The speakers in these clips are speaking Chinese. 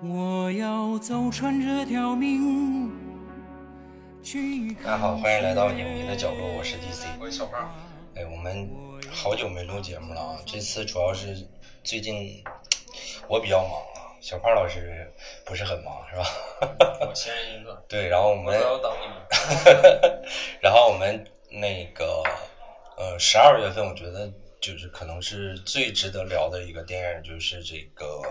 我要走穿这条命。大家好，欢迎来到影迷的角落，我是 DC，我是小胖。哎，我们好久没录节目了啊！这次主要是最近我比较忙啊，小胖老师不是很忙是吧？我闲人一个。对，然后我们我等你们。然后我们那个呃，十二月份我觉得就是可能是最值得聊的一个电影，就是这个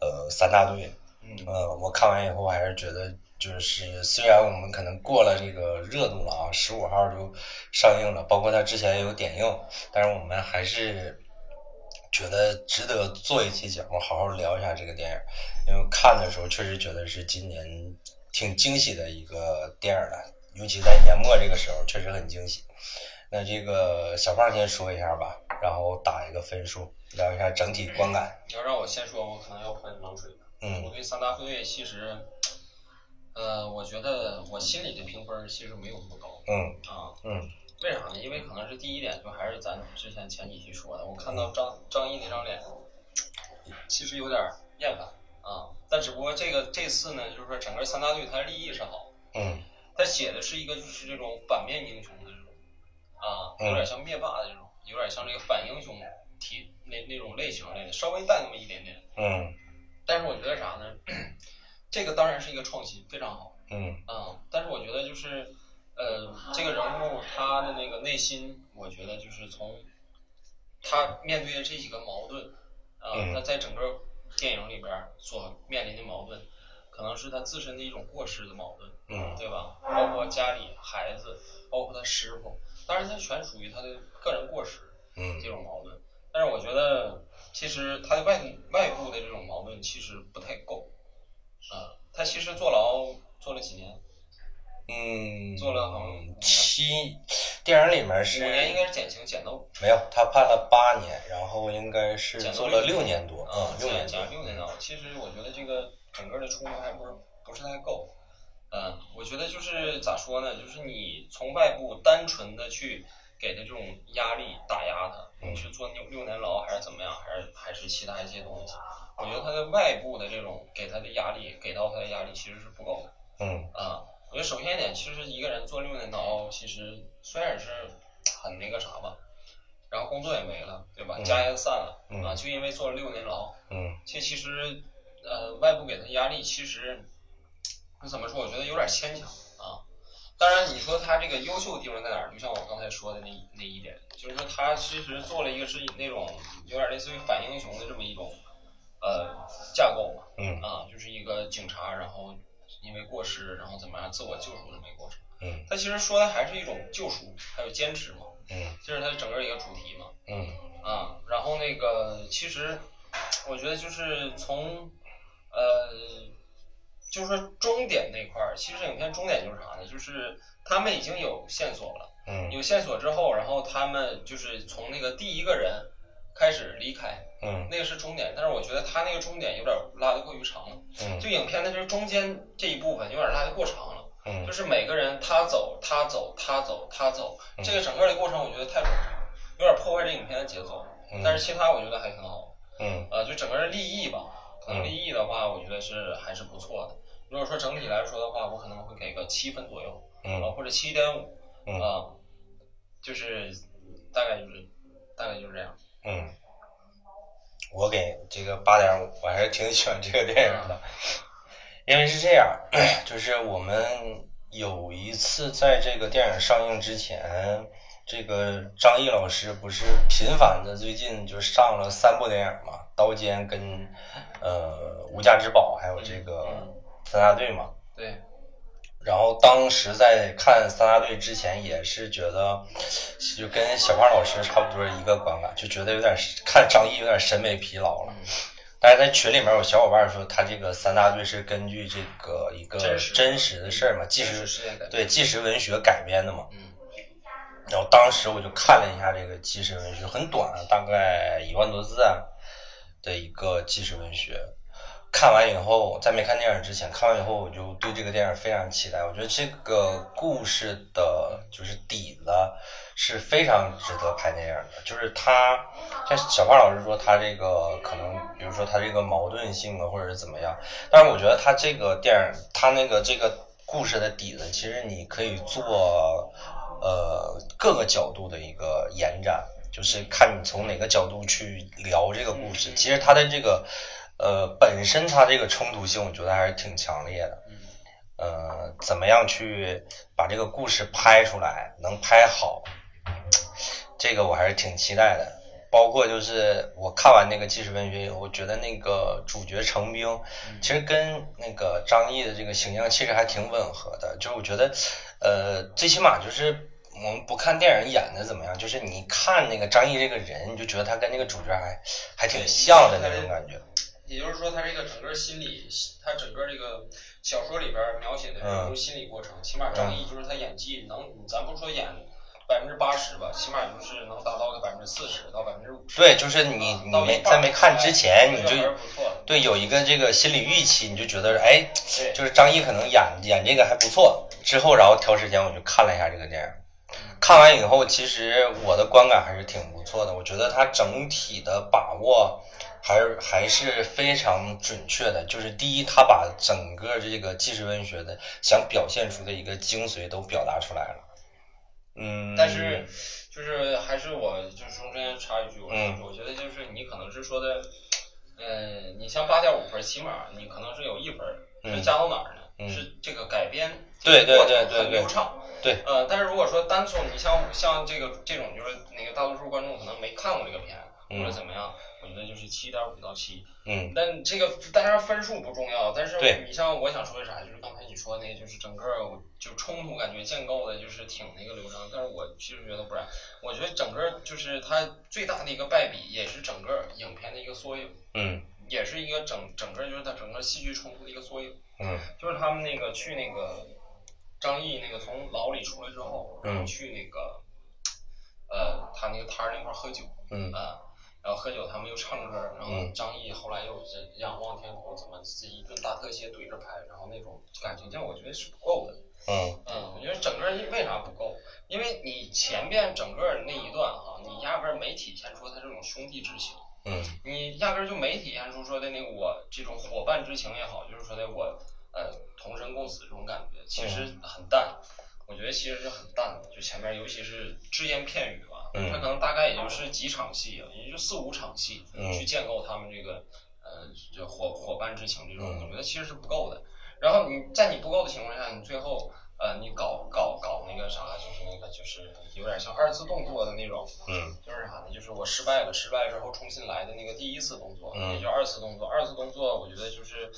呃三大队。嗯。呃，我看完以后还是觉得。就是虽然我们可能过了这个热度了啊，十五号就上映了，包括它之前也有点映，但是我们还是觉得值得做一期节目，好好聊一下这个电影。因为看的时候确实觉得是今年挺惊喜的一个电影了，尤其在年末这个时候，确实很惊喜。那这个小胖先说一下吧，然后打一个分数，聊一下整体观感。你要让我先说，我可能要喷冷水了。嗯。我对三大队其实。呃，我觉得我心里的评分其实没有那么高。嗯啊，嗯，为啥呢？因为可能是第一点，就还是咱之前前几期说的，我看到张张译那张脸，其实有点厌烦啊。但只不过这个这次呢，就是说整个三大队他的立意是好。嗯。他写的是一个就是这种反面英雄的这种啊，有点像灭霸的这种，有点像这个反英雄体那那种类型类的，稍微带那么一点点。嗯。但是我觉得啥呢？这个当然是一个创新，非常好。嗯啊，但是我觉得就是，呃，这个人物他的那个内心，我觉得就是从他面对的这几个矛盾啊，他在整个电影里边所面临的矛盾，可能是他自身的一种过失的矛盾，嗯，对吧？包括家里孩子，包括他师傅，当然他全属于他的个人过失，嗯，这种矛盾。但是我觉得，其实他的外外部的这种矛盾其实不太够。啊，他其实坐牢坐了几年？嗯，坐了好像七，电影里面是五年，应该是减刑减到没有，他判了八年，然后应该是坐了六年多，啊，六年加六年多。其实我觉得这个整个的冲突还不是不是太够。嗯，我觉得就是咋说呢？就是你从外部单纯的去给他这种压力打压他，你是坐六六年牢还是怎么样？还是还是其他一些东西？我觉得他的外部的这种给他的压力，给到他的压力其实是不够的。嗯啊，我觉得首先一点，其实一个人坐六年牢，其实虽然是很那个啥吧，然后工作也没了，对吧？家也散了啊，就因为坐了六年牢。嗯。这其实呃，外部给他压力，其实那怎么说？我觉得有点牵强啊。当然，你说他这个优秀的地方在哪儿？就像我刚才说的那那一点，就是说他其实做了一个是那种有点类似于反英雄的这么一种。呃，架构嘛，嗯啊，就是一个警察，然后因为过失，然后怎么样自我救赎这么一个过程，嗯，他其实说的还是一种救赎，还有坚持嘛，嗯，这是他整个一个主题嘛，嗯，啊，然后那个其实我觉得就是从呃，就是说终点那块儿，其实影片终点就是啥呢？就是他们已经有线索了，嗯，有线索之后，然后他们就是从那个第一个人开始离开。嗯，那个是终点，但是我觉得他那个终点有点拉得过于长了。嗯，就影片的这中间这一部分有点拉得过长了。嗯，就是每个人他走他走他走他走，这个整个的过程我觉得太冗长，有点破坏这影片的节奏。嗯，但是其他我觉得还挺好。嗯，呃，就整个的立意吧，可能立意的话，我觉得是还是不错的。如果说整体来说的话，我可能会给个七分左右，嗯，或者七点五，嗯，就是大概就是大概就是这样。嗯。我给这个八点五，我还是挺喜欢这个电影的，因为是这样，就是我们有一次在这个电影上映之前，这个张译老师不是频繁的最近就上了三部电影嘛，《刀尖》跟呃《无价之宝》，还有这个《三大队》嘛。对。然后当时在看三大队之前，也是觉得就跟小胖老师差不多一个观感，就觉得有点看张译有点审美疲劳了。但是在群里面有小伙伴说，他这个三大队是根据这个一个真实的事儿嘛，纪实对纪实文学改编的嘛。嗯。然后当时我就看了一下这个纪实文学，很短，大概一万多字啊的一个纪实文学。看完以后，在没看电影之前，看完以后我就对这个电影非常期待。我觉得这个故事的就是底子是非常值得拍电影的。就是他像小胖老师说，他这个可能，比如说他这个矛盾性啊，或者是怎么样。但是我觉得他这个电影，他那个这个故事的底子，其实你可以做呃各个角度的一个延展，就是看你从哪个角度去聊这个故事。其实它的这个。呃，本身它这个冲突性，我觉得还是挺强烈的。呃，怎么样去把这个故事拍出来，能拍好，这个我还是挺期待的。包括就是我看完那个纪实文学以后，我觉得那个主角程兵，其实跟那个张译的这个形象其实还挺吻合的。就是我觉得，呃，最起码就是我们不看电影演的怎么样，就是你看那个张译这个人，你就觉得他跟那个主角还还挺像的那种感觉。也就是说，他这个整个心理，他整个这个小说里边描写的这种心理过程，起码张译就是他演技能，咱不说演百分之八十吧，起码就是能达到个百分之四十到百分之五十。对，就是你你没在没看之前，你就对有一个这个心理预期，你就觉得哎，就是张译可能演演这个还不错。之后然后挑时间我就看了一下这个电影，看完以后，其实我的观感还是挺不错的。我觉得他整体的把握。还是还是非常准确的，就是第一，他把整个这个纪实文学的想表现出的一个精髓都表达出来了。嗯，但是就是还是我就是中间插一句，我我觉得就是你可能是说的，嗯，你像八点五分，起码你可能是有一分，是加到哪儿呢？是这个改编对对对对很流畅。对，呃，但是如果说单从你像像这个这种，就是那个大多数观众可能没看过这个片，或者怎么样。我觉得就是七点五到七，嗯，但这个当然分数不重要，但是你像我想说的啥，就是说那，就是整个就冲突感觉建构的，就是挺那个流畅，但是我其实觉得不然，我觉得整个就是它最大的一个败笔，也是整个影片的一个缩影，嗯，也是一个整整个就是它整个戏剧冲突的一个缩影，嗯，就是他们那个去那个张译那个从牢里出来之后，嗯，去那个呃他那个摊儿那块喝酒，嗯啊。然后喝酒，他们又唱歌，然后张译后来又是仰望天空，怎么自己一顿大特写怼着拍，然后那种感情线我觉得是不够的。嗯嗯，我觉得整个为啥不够？因为你前边整个那一段哈，你压根儿没体现出他这种兄弟之情。嗯。你压根儿就没体现出说的那个我这种伙伴之情也好，就是说的我呃同生共死这种感觉，其实很淡。我觉得其实是很淡的，就前面尤其是只言片语吧，他可能大概也就是几场戏，也就四五场戏，去建构他们这个呃就伙伙伴之情这种，我觉得其实是不够的。然后你在你不够的情况下，你最后呃你搞搞搞那个啥，就是那个就是有点像二次动作的那种，嗯，就是啥呢？就是我失败了，失败之后重新来的那个第一次动作，嗯也叫二次动作。二次动作我觉得就是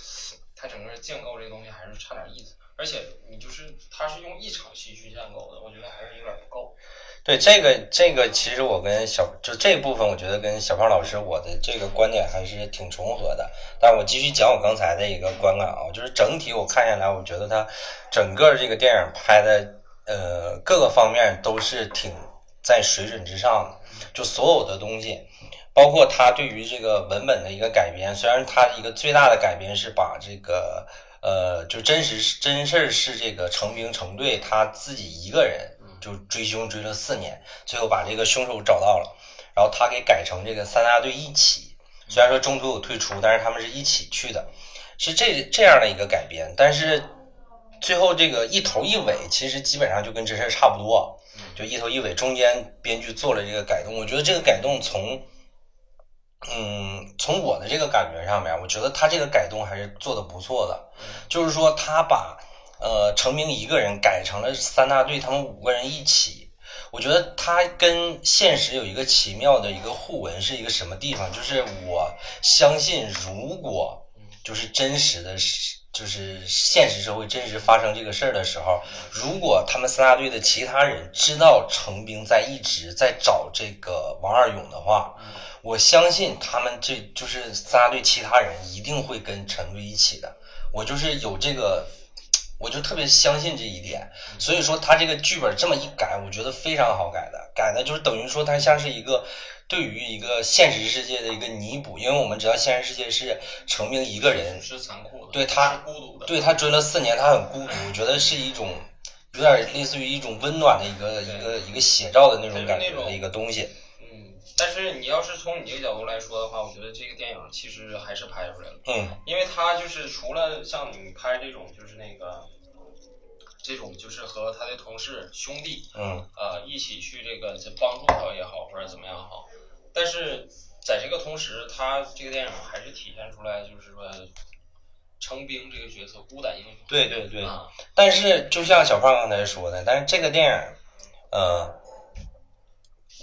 它整个建构这个东西还是差点意思。而且你就是他是用一场戏去建构的，我觉得还是有点不够。对这个这个，其实我跟小就这部分，我觉得跟小胖老师我的这个观点还是挺重合的。但我继续讲我刚才的一个观感啊，就是整体我看下来，我觉得他整个这个电影拍的呃各个方面都是挺在水准之上的，就所有的东西，包括他对于这个文本的一个改编，虽然他一个最大的改编是把这个。呃，就真实真事儿是这个成兵成队他自己一个人就追凶追了四年，最后把这个凶手找到了，然后他给改成这个三大队一起，虽然说中途有退出，但是他们是一起去的，是这这样的一个改编，但是最后这个一头一尾其实基本上就跟这事儿差不多，就一头一尾，中间编剧做了这个改动，我觉得这个改动从。嗯，从我的这个感觉上面，我觉得他这个改动还是做的不错的。就是说，他把呃成名一个人改成了三大队，他们五个人一起。我觉得他跟现实有一个奇妙的一个互文，是一个什么地方？就是我相信，如果就是真实的，就是现实社会真实发生这个事儿的时候，如果他们三大队的其他人知道成兵在一直在找这个王二勇的话。我相信他们这就是三大队其他人一定会跟陈队一起的，我就是有这个，我就特别相信这一点。所以说他这个剧本这么一改，我觉得非常好改的，改的就是等于说他像是一个对于一个现实世界的一个弥补，因为我们知道现实世界是成名一个人，是残酷的，对他孤独的，对他追了四年，他很孤独，我觉得是一种有点类似于一种温暖的一个一个一个写照的那种感觉的一个东西。嗯，但是你要是从你这个角度来说的话，我觉得这个电影其实还是拍出来了，嗯。因为他就是除了像你拍这种就是那个这种就是和他的同事兄弟嗯。呃一起去这个这帮助他也好，或者怎么样好，但是在这个同时，他这个电影还是体现出来就是说成兵这个角色孤胆英雄，对对对。啊，但是就像小胖刚才说的，但是这个电影，呃，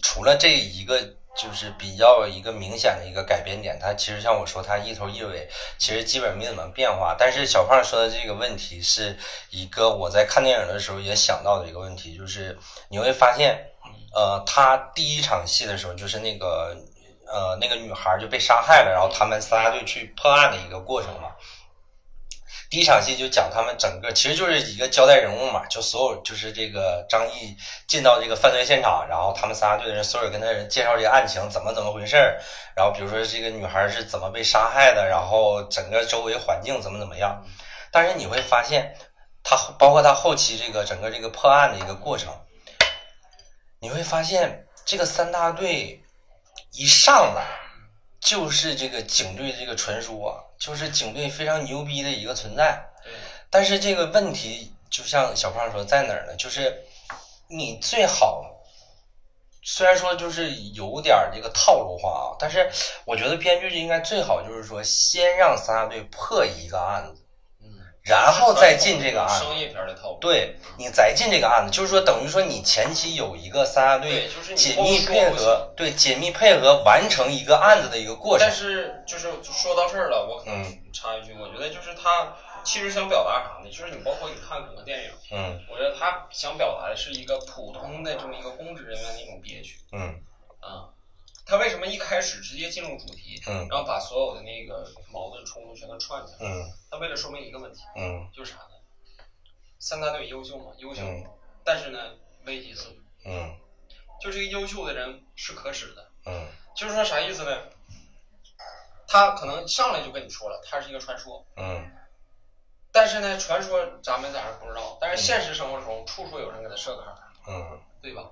除了这一个就是比较一个明显的一个改变点，它其实像我说，它一头一尾其实基本没怎么变化。但是小胖说的这个问题是一个我在看电影的时候也想到的一个问题，就是你会发现，呃，他第一场戏的时候，就是那个呃那个女孩就被杀害了，然后他们仨就去破案的一个过程嘛。第一场戏就讲他们整个，其实就是一个交代人物嘛，就所有就是这个张译进到这个犯罪现场，然后他们三大队的人，所有跟他人介绍这个案情怎么怎么回事儿，然后比如说这个女孩是怎么被杀害的，然后整个周围环境怎么怎么样。但是你会发现，他包括他后期这个整个这个破案的一个过程，你会发现这个三大队一上来就是这个警队这个传说啊，就是警队非常牛逼的一个存在。对，但是这个问题就像小胖说，在哪儿呢？就是你最好，虽然说就是有点儿这个套路化啊，但是我觉得编剧应该最好就是说，先让三大队破一个案子，嗯，然后再进这个案子。商业片的套路，对你再进这个案子，就是说等于说你前期有一个三大队对，就是你紧密配合，对紧密配合完成一个案子的一个过程但。是就是说到这儿了，我可能嗯插一句，我觉得就是他其实想表达啥呢？就是你包括你看很多电影，嗯我觉得他想表达的是一个普通的这么一个公职人员的一种憋屈嗯啊。他为什么一开始直接进入主题，嗯然后把所有的那个矛盾冲突全都串起来？嗯他为了说明一个问题，嗯就是啥呢？三大队优秀吗？优秀，嗯但是呢，危机四伏。嗯就这个优秀的人是可耻的，嗯就是说啥意思呢？他可能上来就跟你说了，他是一个传说，嗯但是呢，传说咱们咋是不知道，但是现实生活中处处有人给他设坎儿，嗯对吧？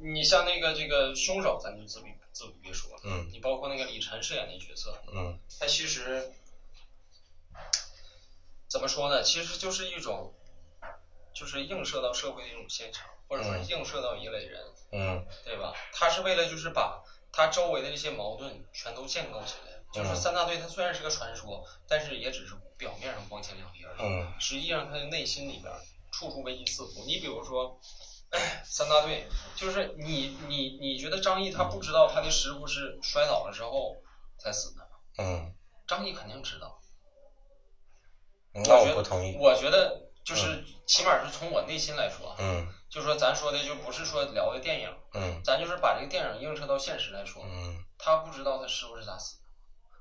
你像那个这个凶手，咱就自比自比别说了，嗯你包括那个李晨饰演的角色，嗯他其实怎么说呢？其实就是一种，就是映射到社会的一种现象，或者说嗯映射到一类人，嗯对吧？他是为了就是把他周围的这些矛盾全都建构起来。就是三大队，它虽然是个传说，但是也只是表面上光鲜亮丽而已。嗯实际上，他的内心里边处处危机四伏。你比如说，三大队，就是你你你觉得张毅他不知道他的师傅是摔倒了之后才死的吗？嗯，张毅肯定知道。那我不同意。我觉得就是起码是从我内心来说，嗯就说咱说的就不是说聊的电影，嗯咱就是把这个电影映射到现实来说，嗯他不知道他师傅是咋死的。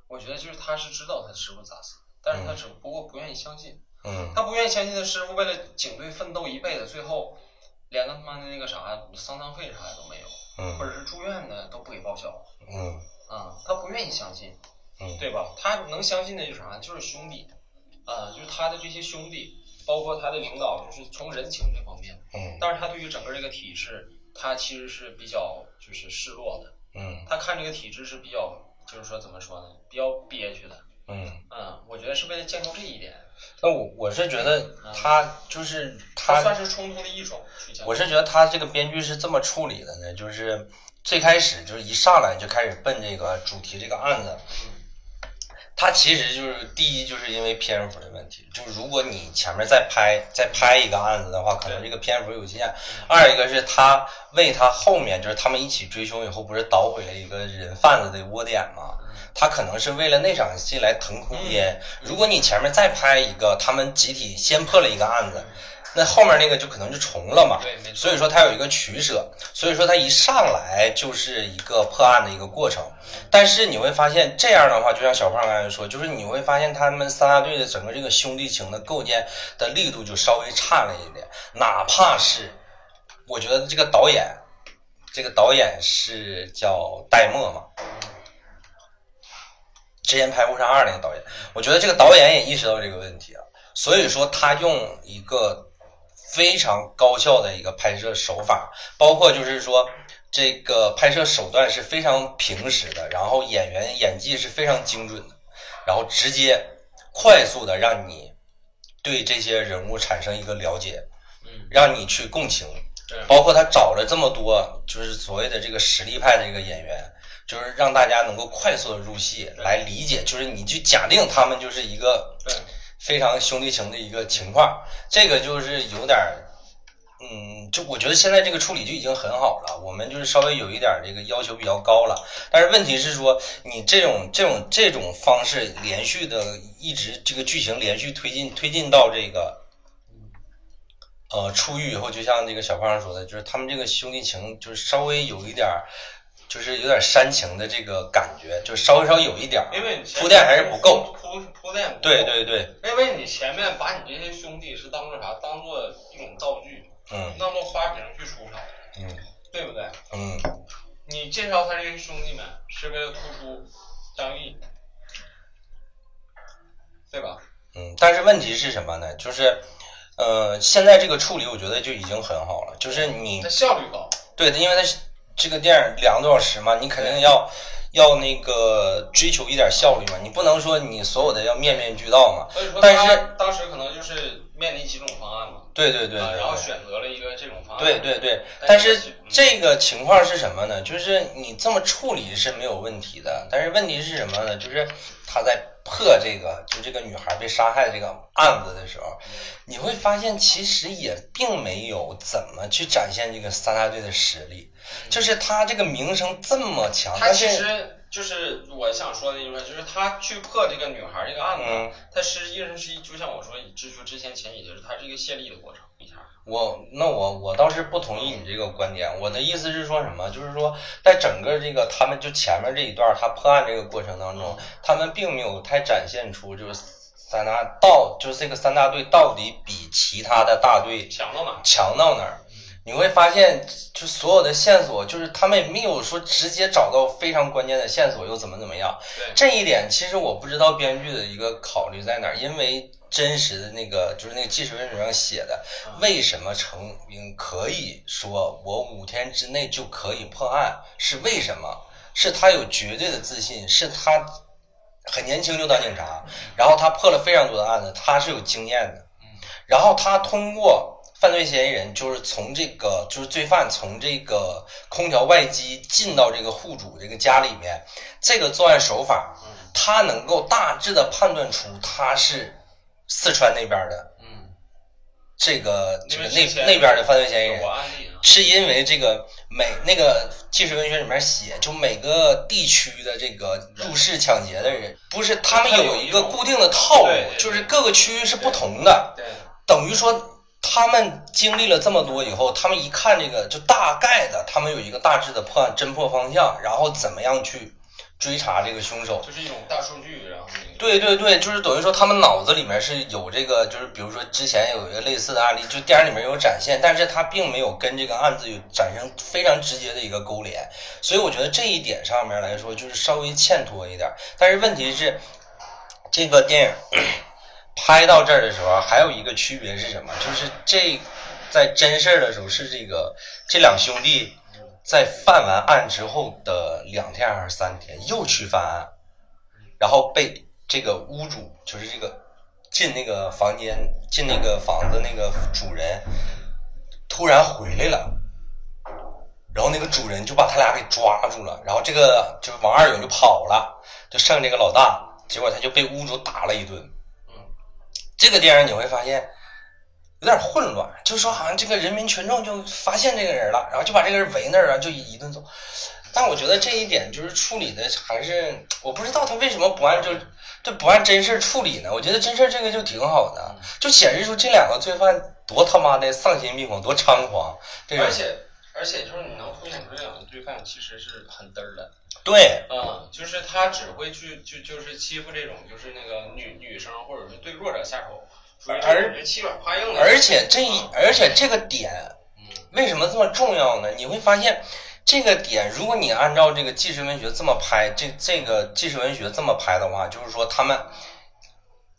我觉得就是他是知道他师傅咋死的，但是他只不过不愿意相信。嗯他不愿意相信他师傅为了警队奋斗一辈子，最后连他妈的那个啥丧葬费啥的都没有，或嗯者是住院的都不给报销嗯啊、他不愿意相信，嗯对吧？他能相信的就是啥？就是兄弟，啊、就是他的这些兄弟，包括他的领导，就是从人情这方面。嗯但是他对于整个这个体制，他其实是比较就是示弱的，嗯他看这个体制是比较就是说怎么说呢？比较憋屈的。嗯。嗯，我觉得是为了建构这一点，那我我是觉得他就是它他算是冲突的一种。我是觉得他这个编剧是这么处理的呢，就是最开始就是一上来就开始奔这个主题这个案子，他其实就是第一就是因为篇幅的问题，就是如果你前面再拍再拍一个案子的话，可能这个篇幅有限；二一个是他为他后面就是他们一起追凶以后，不是捣毁了一个人贩子的窝点吗？他可能是为了那场戏来腾空间。如果你前面再拍一个，他们集体先破了一个案子，那后面那个就可能就重了嘛。对，没错。所以说它有一个取舍，所以说它一上来就是一个破案的一个过程。但是你会发现这样的话，就像小胖刚才说，就是你会发现他们三大队的整个这个兄弟情的构建的力度就稍微差了一点，哪怕是我觉得这个导演这个导演是叫戴墨嘛，之前拍《误杀二》那个导演，我觉得这个导演也意识到这个问题啊，所以说他用一个非常高效的一个拍摄手法，包括就是说这个拍摄手段是非常平实的，然后演员演技是非常精准的，然后直接快速的让你对这些人物产生一个了解，嗯，让你去共情。对。包括他找了这么多，就是所谓的这个实力派的这个演员，就是让大家能够快速的入戏，来理解，就是你去假定他们就是一个对非常兄弟情的一个情况，这个就是有点儿，嗯，就我觉得现在这个处理就已经很好了，我们就是稍微有一点儿这个要求比较高了，但是问题是说，你这种这种这种方式连续的一直这个剧情连续推进推进到这个。呃，出狱以后，就像这个小胖说的，就是他们这个兄弟情，就是稍微有一点儿，就是有点煽情的这个感觉，就稍微稍微有一点儿因为你铺垫还是不够。铺铺垫不够对对对，因为你前面把你这些兄弟是当做啥？当做一种道具，嗯当做花瓶去出场，嗯对不对？嗯你介绍他这些兄弟们是为了突出张译，对吧？嗯，但是问题是什么呢？就是，呃，现在这个处理，我觉得就已经很好了。就是你它效率高，对的，因为它是这个电影两个多小时嘛，你肯定要要那个追求一点效率嘛，你不能说你所有的要面面俱到嘛。所以说但是当时可能就是面临几种方案嘛，对对对然后选择了一个这种方案，对对对，但是这个情况是什么呢？就是你这么处理是没有问题的，但是问题是什么呢？就是他在破这个就这个女孩被杀害这个案子的时候，你会发现其实也并没有怎么去展现这个三大队的实力，就是他这个名声这么强，他其实就是我想说的一句话，就是他去破这个女孩这个案子，嗯他实际上是，就像我说，之说之前前几节是，它是一个泄力的过程，一下。我那我我倒是不同意你这个观点，我的意思是说什么？就是说，在整个这个他们就前面这一段他破案这个过程当中，他们并没有太展现出就是三大到就是这个三大队到底比其他的大队强到哪儿？强到哪儿？你会发现，就所有的线索，就是他们也没有说直接找到非常关键的线索，又怎么怎么样。这一点其实我不知道编剧的一个考虑在哪儿，因为真实的那个就是那个纪实文书上写的，为什么成明可以说我五天之内就可以破案？是为什么？是他有绝对的自信，是他很年轻就当警察，然后他破了非常多的案子，他是有经验的。然后他通过犯罪嫌疑人，就是从这个就是罪犯从这个空调外机进到这个户主这个家里面，这个作案手法，他能够大致的判断出他是四川那边的嗯，这个这个那那边的犯罪嫌疑人。是因为这个每那个纪实文学里面写，就每个地区的这个入室抢劫的人，不是他们有一个固定的套路就是各个区域是不同的。对，等于说他们经历了这么多以后，他们一看这个就大概的，他们有一个大致的破案侦破方向，然后怎么样去追查这个凶手。就是一种大数据，然后那个对对对，就是等于说他们脑子里面是有这个，就是比如说之前有一个类似的案例，就电影里面有展现，但是他并没有跟这个案子有产生非常直接的一个勾连，所以我觉得这一点上面来说就是稍微欠妥一点。但是问题是，这个电影拍到这儿的时候，还有一个区别是什么？就是这在真事儿的时候是这个这两兄弟在犯完案之后的两天还是三天又去犯案。然后被这个屋主，就是这个进那个房间、进那个房子那个主人，突然回来了，然后那个主人就把他俩给抓住了，然后这个就是王二勇就跑了，就剩这个老大，结果他就被屋主打了一顿。这个电影你会发现有点混乱，就是说好像这个人民群众就发现这个人了，然后就把这个人围那儿啊，就一顿揍。但我觉得这一点就是处理的还是我不知道他为什么不按就这不按真事儿处理呢？我觉得真事儿这个就挺好的，就显示出这两个罪犯多他妈的丧心病狂，多猖狂。而且而且就是你能凸显出这两个罪犯其实是很嘚儿的，对嗯，就是他只会去就就是欺负这种就是那个女女生或者是对弱者下手，而欺软怕硬的。而且这一嗯而且这个点嗯为什么这么重要呢？你会发现，这个点，如果你按照这个纪实文学这么拍，这这个纪实文学这么拍的话，就是说他们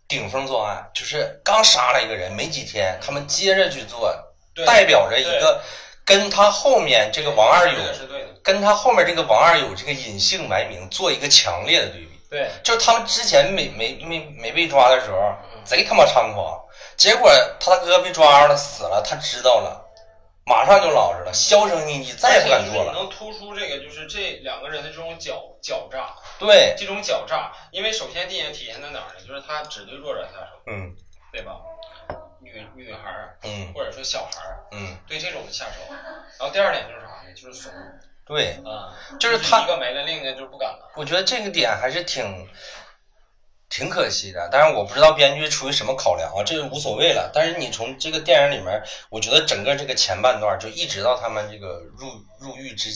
顶风作案，就是刚杀了一个人没几天，他们接着去做，代表着一个跟他后面这个王二这个有，是对的，跟他后面这个王二有这个隐姓埋名，做一个强烈的对比。对，就是他们之前没没没没被抓的时候，贼他妈猖狂，结果他大哥被抓了，死了，他知道了，马上就老实了，销声匿迹，再也不敢做了。能突出这个，就是这两个人的这种狡狡诈，对，这种狡诈，因为首先第一点体现在哪儿呢？就是他只对弱者下手，嗯对吧？女女孩儿嗯或者说小孩儿嗯，对这种的下手，然后第二点就是啥呢？就是怂对，啊，就是他一个没了，另一个就不敢了。我觉得这个点还是挺挺可惜的，但是我不知道编剧出于什么考量啊，这个无所谓了。但是你从这个电影里面，我觉得整个这个前半段就一直到他们这个入入狱之，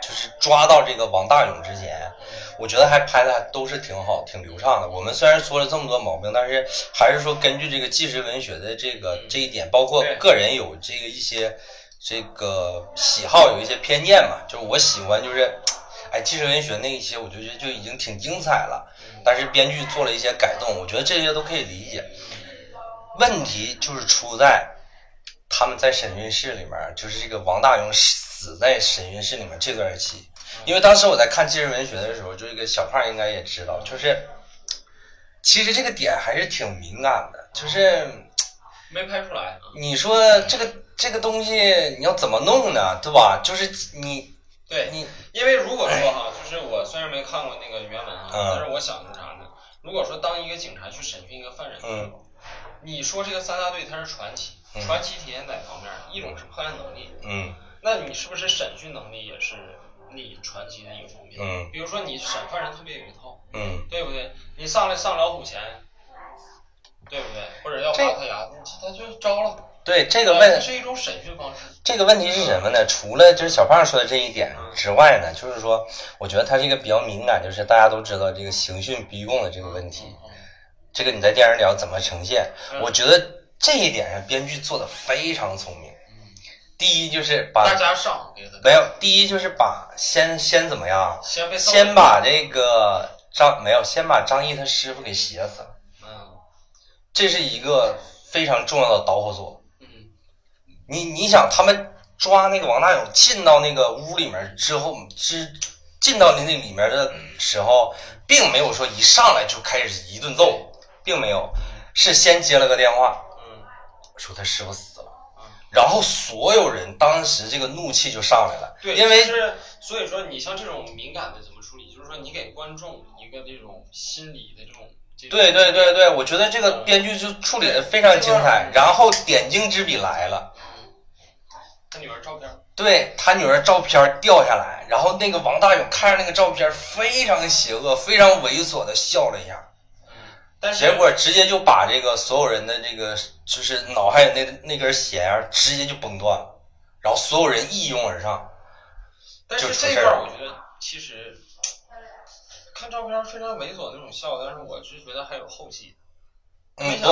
就是抓到这个王大勇之前，我觉得还拍的还都是挺好、挺流畅的。我们虽然说了这么多毛病，但是还是说根据这个纪实文学的这个这一点，包括个人有这个一些这个喜好，有一些偏见嘛，就是我喜欢就是。哎，纪实文学那一些，我就觉得就已经挺精彩了。但是编剧做了一些改动，我觉得这些都可以理解。问题就是出在他们在审讯室里面，就是这个王大勇死在审讯室里面这段戏。因为当时我在看纪实文学的时候，就这个小胖应该也知道，就是其实这个点还是挺敏感的，就是没拍出来，你说这个这个东西你要怎么弄呢？对吧？就是你对，你因为如果说哈，就是我虽然没看过那个原文哈，嗯但是我想的是啥呢？如果说当一个警察去审讯一个犯人，嗯你说这个三大队他是传奇，嗯传奇体现哪方面？一种是破案能力，嗯那你是不是审讯能力也是你传奇的一个方面？嗯比如说你审犯人特别有一套，嗯，对不对？你上来上老虎钳，对不对？或者要这拔他牙，他就招了。对这个啊问这是一种审讯方式。这个问题是什么呢？除了就是小胖说的这一点之外呢，就是说，我觉得他这个比较敏感，就是大家都知道这个刑讯逼供的这个问题，这个你在电影里要怎么呈现？嗯我觉得这一点上编剧做的非常聪明。第一就是把大家上给他没有，第一就是把先先怎么样？先被先把这个张没有，先把张毅他师傅给写死了，嗯。这是一个非常重要的导火索。嗯。你你想，他们抓那个王大勇进到那个屋里面之后，之进到那里面的时候，并没有说一上来就开始一顿揍，并没有，是先接了个电话，嗯。说他师傅死然后所有人当时这个怒气就上来了，对，因为就是所以说你像这种敏感的怎么处理，就是说你给观众一个这种心理的这种这种对对对对，我觉得这个编剧就处理的非常精彩，然后点睛之笔来了。他女儿照片，对他女儿照片掉下来，然后那个王大勇看着那个照片非常邪恶、非常猥琐的笑了一下，但是结果直接就把这个所有人的这个就是脑海里那那根弦儿直接就崩断了，然后所有人一拥而上。但是这块儿事儿了我觉得其实看照片非常猥琐那种笑，但是我是觉得还有后戏，没嗯，不。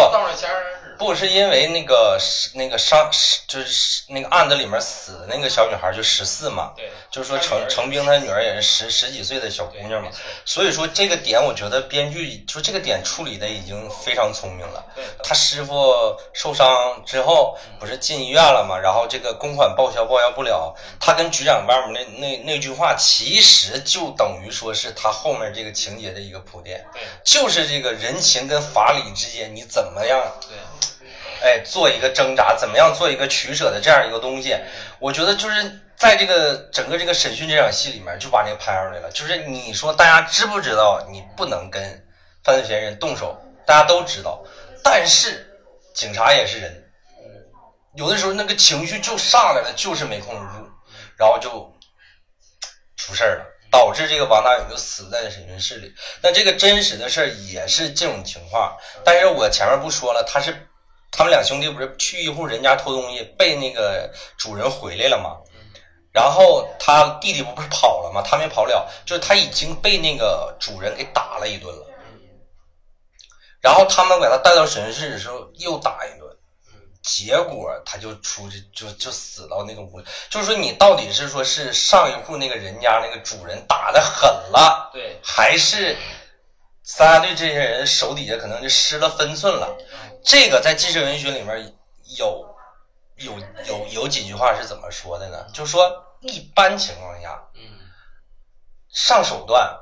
不是因为那个是那个伤是就是那个案子里面死的那个小女孩就十四嘛，对，就是说程程兵他女儿也是十十几岁的小姑娘嘛所以说这个点，我觉得编剧就这个点处理的已经非常聪明了。对，他师傅受伤之后，不是进医院了嘛？然后这个公款报销报销不了，他跟局长外面那那那句话，其实就等于说是他后面这个情节的一个铺垫，对就是这个人情跟法理之间，你怎么样对，哎，做一个挣扎，怎么样做一个取舍的这样一个东西，我觉得就是在这个整个这个审讯这场戏里面就把这个拍出来了。就是你说大家知不知道你不能跟犯罪嫌疑人动手，大家都知道，但是警察也是人，有的时候那个情绪就上来了，就是没控制住，然后就出事儿了。导致这个王大勇就死在审讯室里，那这个真实的事也是这种情况。但是我前面不说了，他是他们两兄弟不是去一户人家偷东西，被那个主人回来了吗？然后他弟弟不是跑了吗？他没跑了，就是他已经被那个主人给打了一顿了。然后他们把他带到审讯室的时候又打一顿，结果他就出去就就死到那个屋里，就是说你到底是说是上一户那个人家那个主人打的狠了，对，还是三大队这些人手底下可能就失了分寸了？这个在纪实文学里面有有有有几句话是怎么说的呢？就是说一般情况下嗯上手段，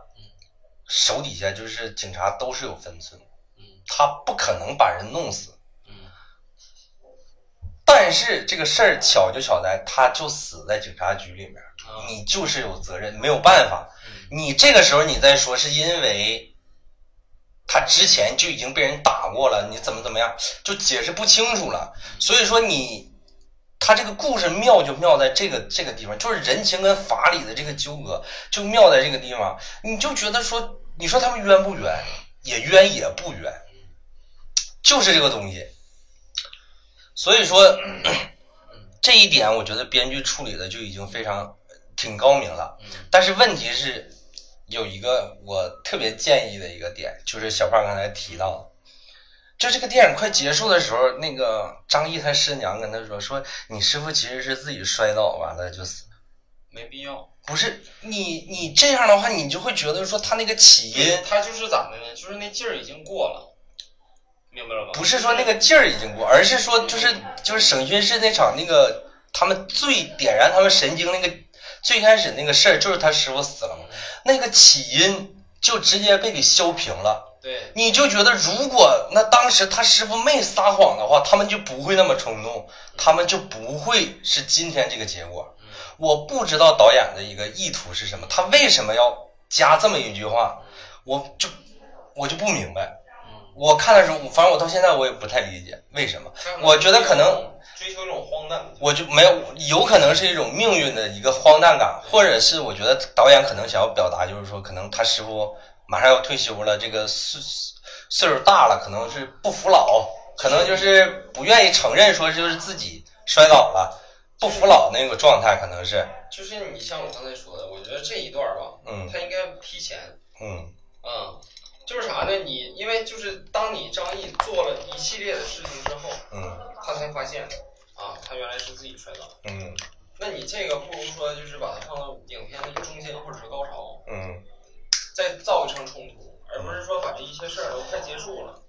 手底下就是警察都是有分寸，嗯他不可能把人弄死。嗯但是这个事儿巧就巧在，他就死在警察局里面，啊你就是有责任，没有办法。嗯你这个时候你再说是因为他之前就已经被人打过了，你怎么怎么样，就解释不清楚了。所以说你，他这个故事妙就妙在这个这个地方，就是人情跟法理的这个纠葛，就妙在这个地方。你就觉得说，你说他们冤不冤？也冤也不冤，就是这个东西。所以说，这一点我觉得编剧处理的就已经非常挺高明了。嗯但是问题是，有一个我特别建议的一个点，就是小胖刚才提到的，就这个电影快结束的时候，那个张译他师娘跟他说：“说你师傅其实是自己摔倒完了就死，没必要。不是你你这样的话，你就会觉得说他那个起因他就是咋的呢？就是那劲儿已经过了，明白了吗？不是说那个劲儿已经过，而是说就是就是审讯室那场那个他们最点燃他们神经那个最开始那个事儿，就是他师傅死了嘛，那个起因就直接被给削平了。对，你就觉得，如果那当时他师傅没撒谎的话，他们就不会那么冲动，他们就不会是今天这个结果。我不知道导演的一个意图是什么，他为什么要加这么一句话，我就我就不明白。我看的时候，反正我到现在我也不太理解为什么。我觉得可能追求一种荒诞。我就没有，有可能是一种命运的一个荒诞感，或者是我觉得导演可能想要表达，就是说，可能他师傅马上要退休了，这个岁岁数大了，可能是不服老，可能就是不愿意承认说就是自己摔倒了，不服老那个状态，可能是，就是你像我刚才说的，我觉得这一段吧，嗯他应该提前，嗯嗯，就是啥呢？你因为就是当你张译做了一系列的事情之后，嗯他才发现啊，他原来是自己摔倒。嗯那你这个不如说就是把它放到影片的一个中间或者是高潮，嗯再造一场冲突，而不是说把这一切事儿都快结束了，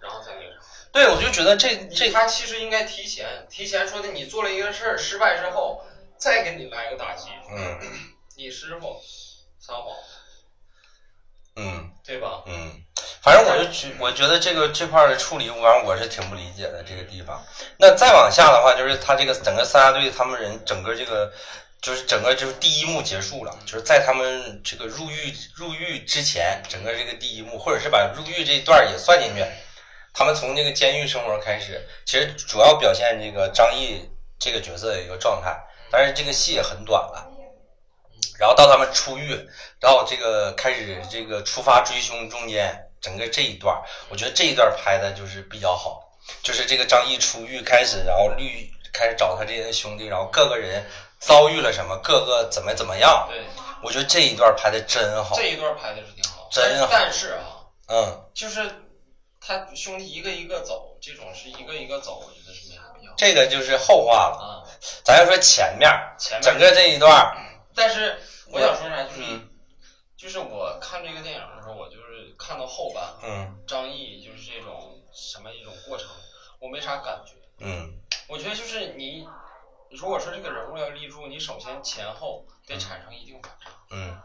然后再那个啥。对，我就觉得这这这他其实应该提前，提前说的，你做了一个事儿失败之后，再给你来个打击。嗯你师傅撒谎，嗯对吧？嗯，反正我就觉我觉得这个这块儿的处理，反正我是挺不理解的这个地方。那再往下的话，就是他这个整个三大队他们人整个这个。就是整个就是第一幕结束了，就是在他们这个入狱入狱之前，整个这个第一幕，或者是把入狱这一段也算进去。他们从这个监狱生活开始，其实主要表现这个张译这个角色的一个状态，但是这个戏也很短了。然后到他们出狱，到这个开始这个出发追凶中间，整个这一段，我觉得这一段拍的就是比较好，就是这个张译出狱开始，然后绿开始找他这些兄弟，然后各个人遭遇了什么，各个怎么怎么样，对，我觉得这一段拍的真好这，一段拍的是挺好，真好但是啊，嗯，就是他兄弟一个一个走，这种是一个一个走，我觉得是没啥必要这个就是后话了，啊。咱要说前面，前面整个这一段，但是我想说啥，就是、嗯就是我看这个电影的时候，我就是看到后半，嗯张译就是这种什么一种过程，我没啥感觉。嗯我觉得就是你，如果说这个人物要立住，你首先前后得产生一定反差。嗯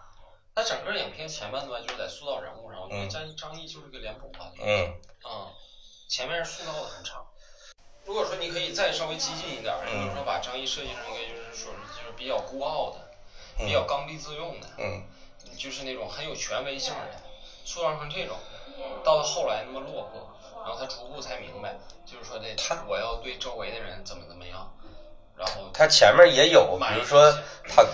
那整个影片前半段就是在塑造人物上，我觉得嗯张张译就是个脸谱化的，嗯啊、前面塑造的很差。如果说你可以再稍微激进一点比如说把张译设计成一个就是说就是比较孤傲的、比较刚愎自用的，嗯就是那种很有权威性的，塑造成这种，到了后来那么落魄，然后他逐步才明白，就是说的他我要对周围的人怎么怎么样，然后他前面也有，比如说他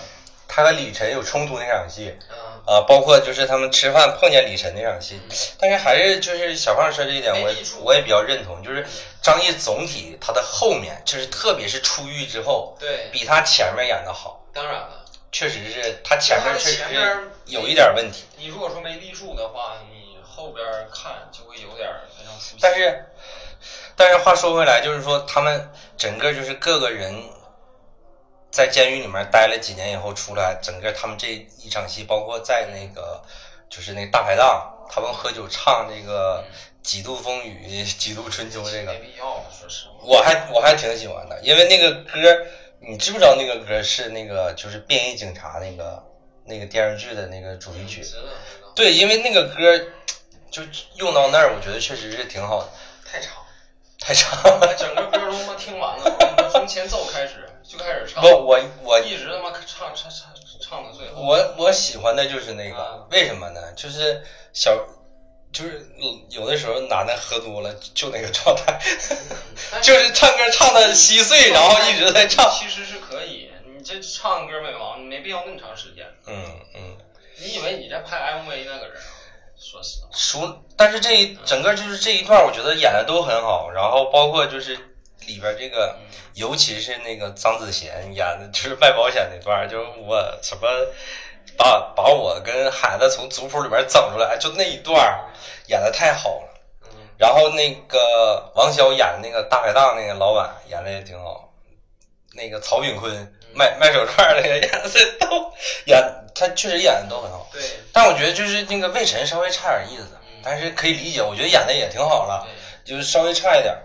他和李晨有冲突那场戏，嗯啊，包括就是他们吃饭碰见李晨那场戏，但是还是就是小胖说这一点，我我也比较认同，就是张译总体他的后面，就是特别是出狱之后，对，比他前面演的好。当然了，确实是他前面确实是有一点问题，你如果说没立住的话，你后边看就会有点非常熟悉。但是但是话说回来，就是说他们整个就是各个人在监狱里面待了几年以后出来，整个他们这一场戏，包括在那个就是那大排档，他们喝酒唱那个“几度风雨几度春秋”这个没，必要，说实话。我还我还挺喜欢的，因为那个歌，你知不知道那个歌是那个就是《便衣警察》那个那个电视剧的那个主题曲？对，因为那个歌就用到那儿，我觉得确实是挺好的，太长，太长。整个歌都他妈听完了，从前奏开始就开始唱不，，我我一直他妈唱唱唱唱到最后。我我喜欢的就是那个啊，为什么呢？就是小，就是有的时候男的喝多了就那个状态，就是唱歌唱的稀碎，然后一直在唱。其实是可以，你这唱歌没完，你没必要那么长时间。嗯嗯，你以为你在拍 MV 那个人啊？说实话，熟，但是这一整个就是这一段，我觉得演的都很好，然后包括就是里边这个，尤其是那个张子贤演的，就是卖保险那段，就是我什么把把我跟孩子从族谱里边整出来，就那一段演的太好了。嗯，然后那个王骁演的那个大排档那个老板演的也挺好，那个曹炳坤卖卖手串那个演的 都演，他确实演的都很好。对但我觉得就是那个魏晨稍微差点意思，但是可以理解，我觉得演的也挺好了，就是稍微差一点。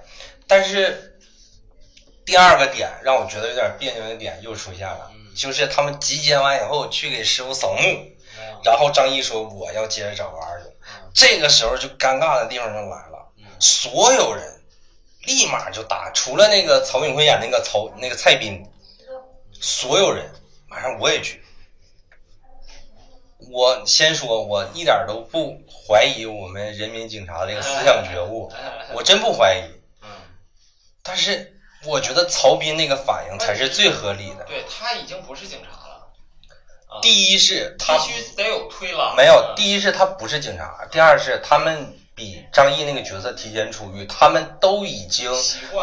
但是第二个点让我觉得有点别扭的点又出现了，嗯就是他们集结完以后去给师傅扫墓，然后张毅说我要接着找娃儿去，嗯这个时候就尴尬的地方就来了，嗯所有人立马就打，除了那个曹炳坤演那个曹那个蔡斌，所有人马上我也去。我先说，我一点都不怀疑我们人民警察这个思想觉悟，我真不怀疑。嗯，但是我觉得曹斌那个反应才是最合理的。对他已经不是警察了，啊，第一是他必须得有推拉，没有，嗯第一是他不是警察，第二是他们比张译那个角色提前出狱，他们都已经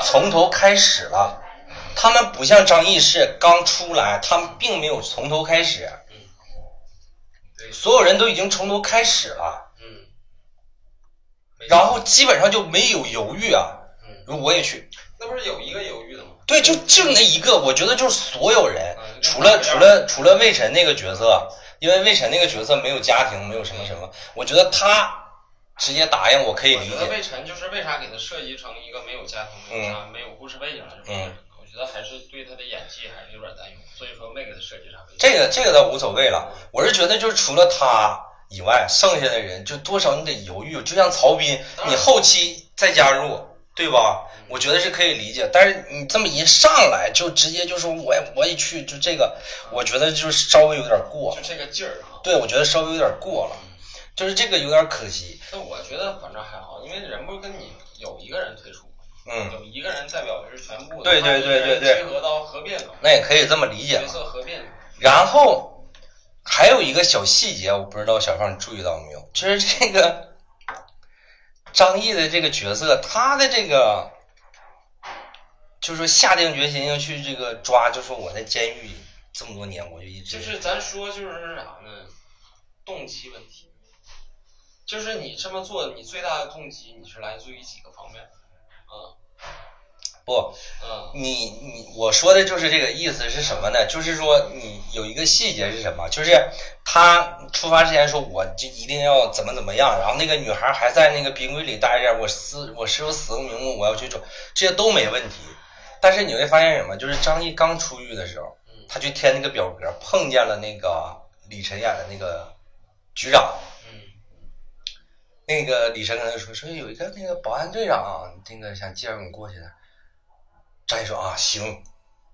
从头开始了。他们不像张译是刚出来，他们并没有从头开始，对，所有人都已经从头开始了，嗯，然后基本上就没有犹豫啊。嗯，我也去，那不是有一个犹豫的吗？对，就就那一个，我觉得就是所有人嗯，除了除了除了魏晨那个角色，因为魏晨那个角色没有家庭，没有什么什么，我觉得他直接答应我可以理解。我觉得魏晨就是为啥给他设计成一个没有家庭、没有啥、没有故事背景的这种人，嗯我觉得还是对他的演技还是有点担忧，所以说没给他设计啥。这个这个倒无所谓了，我是觉得就是除了他以外，剩下的人就多少你得犹豫，就像曹斌，你后期再加入，对吧？我觉得是可以理解，但是你这么一上来就直接就说我也我也去，就这个，我觉得就是稍微有点过就，这个劲儿啊。对我觉得稍微有点过了，就是这个有点可惜，但我觉得反正还好，因为人不是跟你有一个人退出，嗯，有一个人代表的是全部的，对对对对对结合到合并了，那也可以这么理解角。色合并。然后还有一个小细节，我不知道小胖你注意到没有，就是这个张译的这个角色，他的这个就是说下定决心要去这个抓，就是我在监狱这么多年，我就一直就是咱说就是啥呢？动机问题，就是你这么做，你最大的动机你是来自于几个方面？嗯不，嗯你你我说的就是这个意思是什么呢？就是说你有一个细节是什么？就是他出发之前说我就一定要怎么怎么样，然后那个女孩还在那个冰柜里待着，我死我师傅死不瞑目，我要去找，这些都没问题。但是你会发现什么？就是张译刚出狱的时候，他去填那个表格，碰见了那个李晨演的那个局长，嗯那个李晨跟他说说有一个那个保安队长啊，那个想介绍你过去的。张毅说啊行，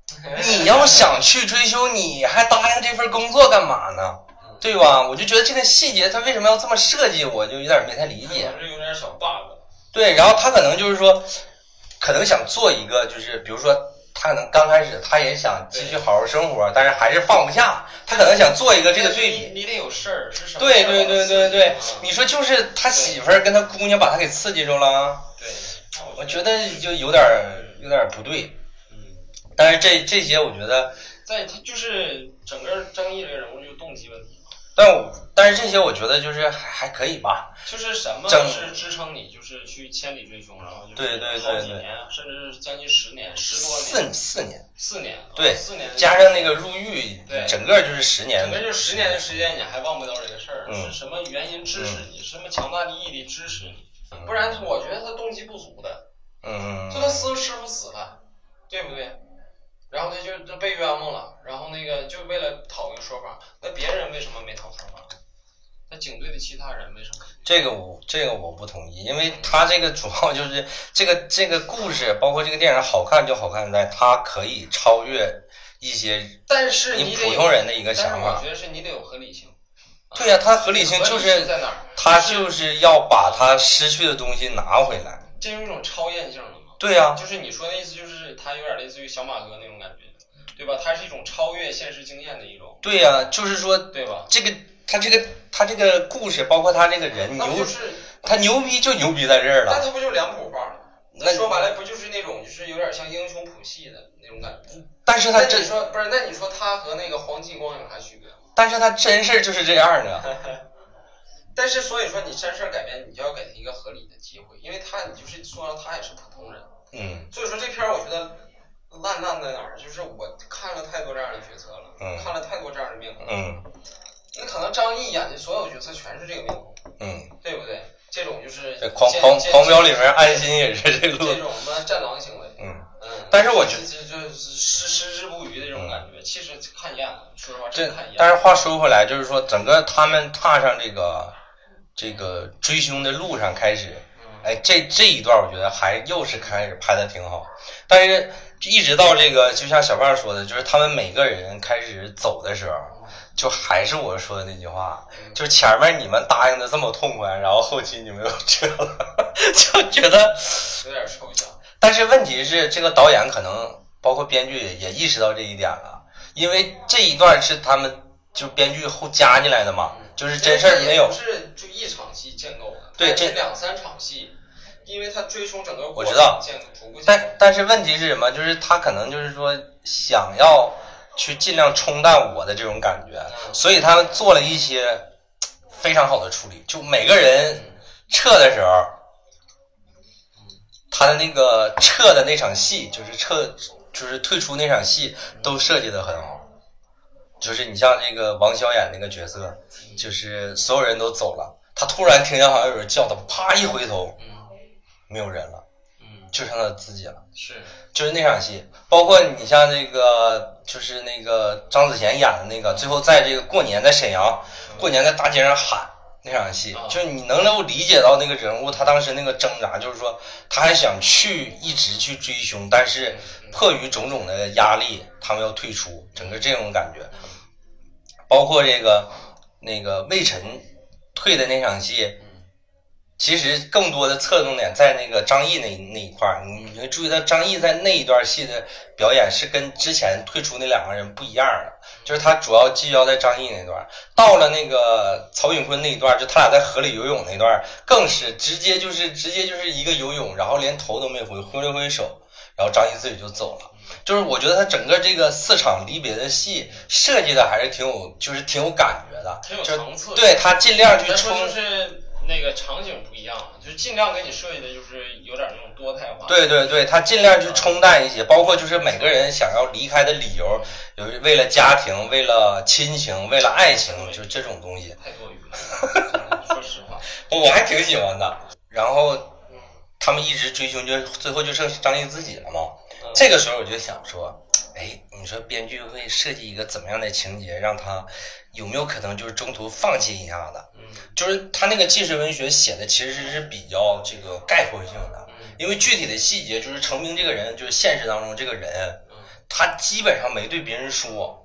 你要想去追求，你还答应这份工作干嘛呢？对吧？我就觉得这个细节他为什么要这么设计，我就有点没太理解。是有点小 bug。对，然后他可能就是说，可能想做一个，就是比如说，他可能刚开始他也想继续好好生活，但是还是放不下，他可能想做一个这个对比。你你得有事儿是什么？对对对对对，嗯你说就是他媳妇儿跟他姑娘把他给刺激着了，对，我觉得就有点儿有点不对。嗯但是这这些我觉得在他就是整个张译这个人物就是动机问题，但我但是这些我觉得就是还还可以吧。就是什么整是支撑你就是去千里追凶，然后就是对对对对好几年，甚至是将近十年、十多四年、四年，四年，对啊四年加上那个入狱对，整个就是十年整个就十年的时间，你还忘不掉这个事是什么原因支持你？什么强大的毅力支持你？嗯不然我觉得他动机不足的，嗯就他师师傅死了，对不对？然后他就就被冤枉了，然后那个就为了讨一个说法，那别人为什么没讨说法？那警队的其他人为什么？这个我这个我不同意，因为他这个主要就是 这个这个故事，包括这个电影好看就好看在它可以超越一些但是你普通人的一个想法我觉。得是你得有合理性。对呀、它合理性就是在哪儿？他就是要把他失去的东西拿回来。这是一种超验性的嘛。对呀、就是你说的意思，就是它有点类似于小马哥那种感觉，对吧？它是一种超越现实经验的一种，对呀、就是说对吧？这个他这个他这个故事，包括他这个人牛他牛逼就牛逼在这儿了。那他不就两谱化了？那说白了，不就是那种就是有点像英雄谱系的那种感觉？但是他真说不是？那你说他和那个黄继光有啥区别吗？但是他真事儿就是这样的。但是所以说你真事儿改编，你就要给他一个合理的机会，因为他你就是说他也是普通人，嗯所以说这片儿我觉得烂烂在哪儿？就是我看了太多这样的角色了，嗯看了太多这样的面孔，嗯那可能张译演的所有角色全是这个面孔。嗯，对不对？这种就是狂狂狂飙里面安心也是这个这。种什么战狼行为，嗯，嗯，但是我觉得这这失失之不渝的这种感觉，其实看厌了，说实话这真看厌。但是话说回来，就是说整个他们踏上这个这个追凶的路上开始，嗯哎，这这一段我觉得还又是开始拍的挺好，但是一直到这个，就像小胖说的，就是他们每个人开始走的时候，就还是我说的那句话，就是前面你们答应的这么痛快，然后后期你们又撤了，就觉得。有点抽象。但是问题是，这个导演可能包括编剧也也意识到这一点了，因为这一段是他们就编剧后加进来的嘛，就是真事儿没有不。是就一场戏建构的，对这两三场戏，因为他追凶整个过我知道程建构建。但但是问题是什么？就是他可能就是说想要去尽量冲淡我的这种感觉，所以他们做了一些非常好的处理。就每个人撤的时候，他的那个撤的那场戏，就是撤就是退出那场戏，都设计的很好。就是你像那个王骁演那个角色，就是所有人都走了，他突然听见好像有人叫他，啪一回头，嗯没有人了，嗯就剩他自己了。是就是那场戏，包括你像那个，就是那个张子贤演的那个，最后在这个过年在沈阳，过年在大街上喊那场戏啊，就是你能够理解到那个人物他当时那个挣扎，就是说他还想去一直去追凶，但是迫于种种的压力，他们要退出，整个这种感觉，包括这个那个魏晨退的那场戏，其实更多的侧重点在那个张译那那一块儿，你你会注意到张译在那一段戏的表演是跟之前退出那两个人不一样的，就是他主要聚焦在张译那段，到了那个曹炳坤那一段，就他俩在河里游泳那段，更是直接就是直接就是一个游泳，然后连头都没回，挥了挥手，然后张译自己就走了。就是我觉得他整个这个四场离别的戏设计的还是挺有，就是挺有感觉的，挺有就是层次对他尽量去冲就是那个场景不一样，就是尽量给你设计的就是有点那种多态化。对对对，他尽量去冲淡一些，包括就是每个人想要离开的理由，有为了家庭、为了亲情、为了爱情，就这种东西，太多余了，说实话。我我还挺喜欢的。然后他们一直追求，就最后就剩张译自己了嘛。这个时候我就想说，哎，你说编剧会设计一个怎么样的情节，让他有没有可能就是中途放弃一下子？嗯就是他那个纪实文学写的其实是比较这个概括性的，因为具体的细节就是程兵这个人，就是现实当中这个人，他基本上没对别人说。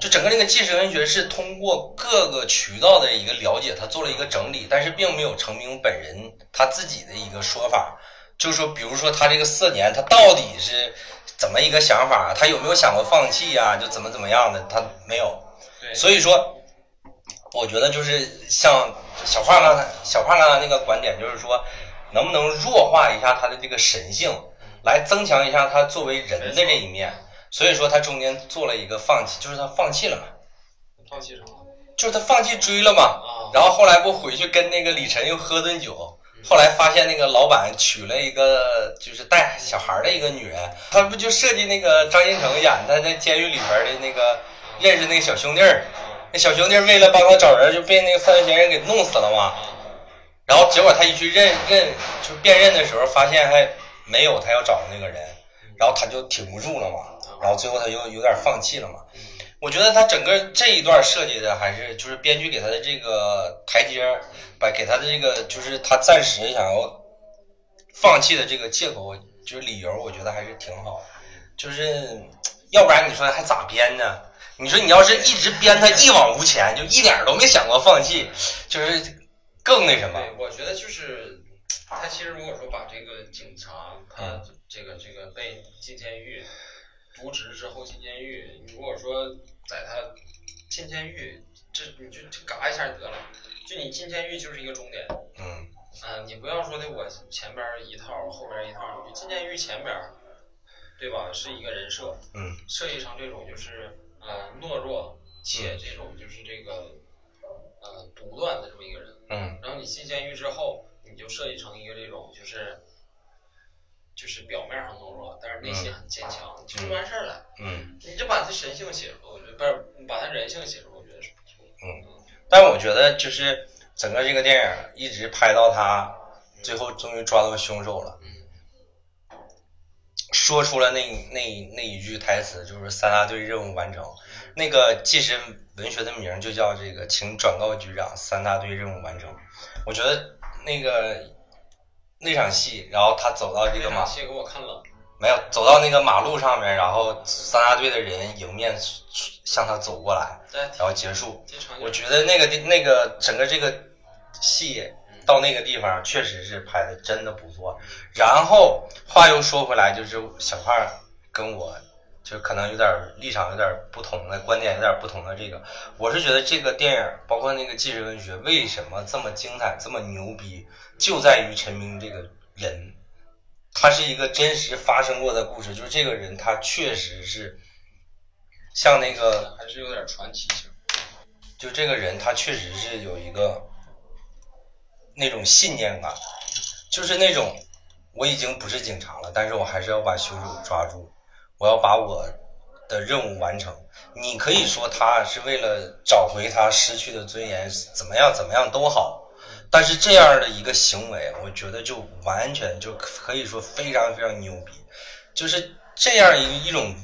就整个那个纪实文学是通过各个渠道的一个了解，他做了一个整理，但是并没有程兵本人他自己的一个说法。就是说，比如说他这个四年，他到底是怎么一个想法？他有没有想过放弃呀、就怎么怎么样的？他没有。对，所以说，我觉得就是像小胖刚才小胖刚才那个观点，就是说，能不能弱化一下他的这个神性，来增强一下他作为人的这一面。所以说他中间做了一个放弃，就是他放弃了嘛，放弃什么？就是他放弃追了嘛。啊，然后后来不回去跟那个李晨又喝顿酒，后来发现那个老板娶了一个就是带小孩的一个女人，他不就设计那个张新成演他在监狱里边的那个认识那个小兄弟儿，那小兄弟儿为了帮他找人就被那个犯罪嫌疑人给弄死了嘛。然后结果他一去认认就辨认的时候，发现还没有他要找的那个人，然后他就挺不住了嘛，然后最后他又有点放弃了嘛。我觉得他整个这一段设计的还是就是编剧给他的这个台阶，把给他的这个就是他暂时想要放弃的这个借口，就是理由，我觉得还是挺好的。就是要不然你说还咋编呢？你说你要是一直编他一往无前，就一点儿都没想过放弃，就是更那什么。对，我觉得就是他其实如果说把这个警察他这个这个被进监狱，渎职之后进监狱，你如果说在他进监狱，这你就就嘎一下得了，就你进监狱就是一个终点。嗯嗯，你不要说的我前边儿一套，后边儿一套，你进监狱前边儿，对吧？是一个人设，嗯设计成这种就是呃懦弱且这种就是这个呃独断的这么一个人。嗯然后你进监狱之后，你就设计成一个这种就是就是表面上懦弱，但是内心很坚强，就是完事儿了。嗯。你就把他神性写出来，我觉得不是把他人性写出来，我觉得是不错的。但我觉得就是整个这个电影一直拍到他最后终于抓到凶手了，说出了那那那一句台词，就是三大队任务完成。那个纪实文学的名就叫这个，请转告局长，三大队任务完成。我觉得那个那场戏，然后他走到这个马戏给我看了，没有走到那个马路上面，然后三大队的人迎面向他走过来，然后结束。我觉得那个那个整个这个戏到那个地方确实是拍的真的不错。然后话又说回来，就是小胖跟我就可能有点立场有点不同的观点有点不同的这个，我是觉得这个电影包括那个纪实文学为什么这么精彩这么牛逼，就在于陈明这个人，他是一个真实发生过的故事，就是这个人他确实是像那个还是有点传奇性。就这个人，他确实是有一个那种信念感，就是那种我已经不是警察了，但是我还是要把凶手抓住，我要把我的任务完成。你可以说他是为了找回他失去的尊严，怎么样怎么样都好，但是这样的一个行为，我觉得就完全就可以说非常非常牛逼，就是这样一一种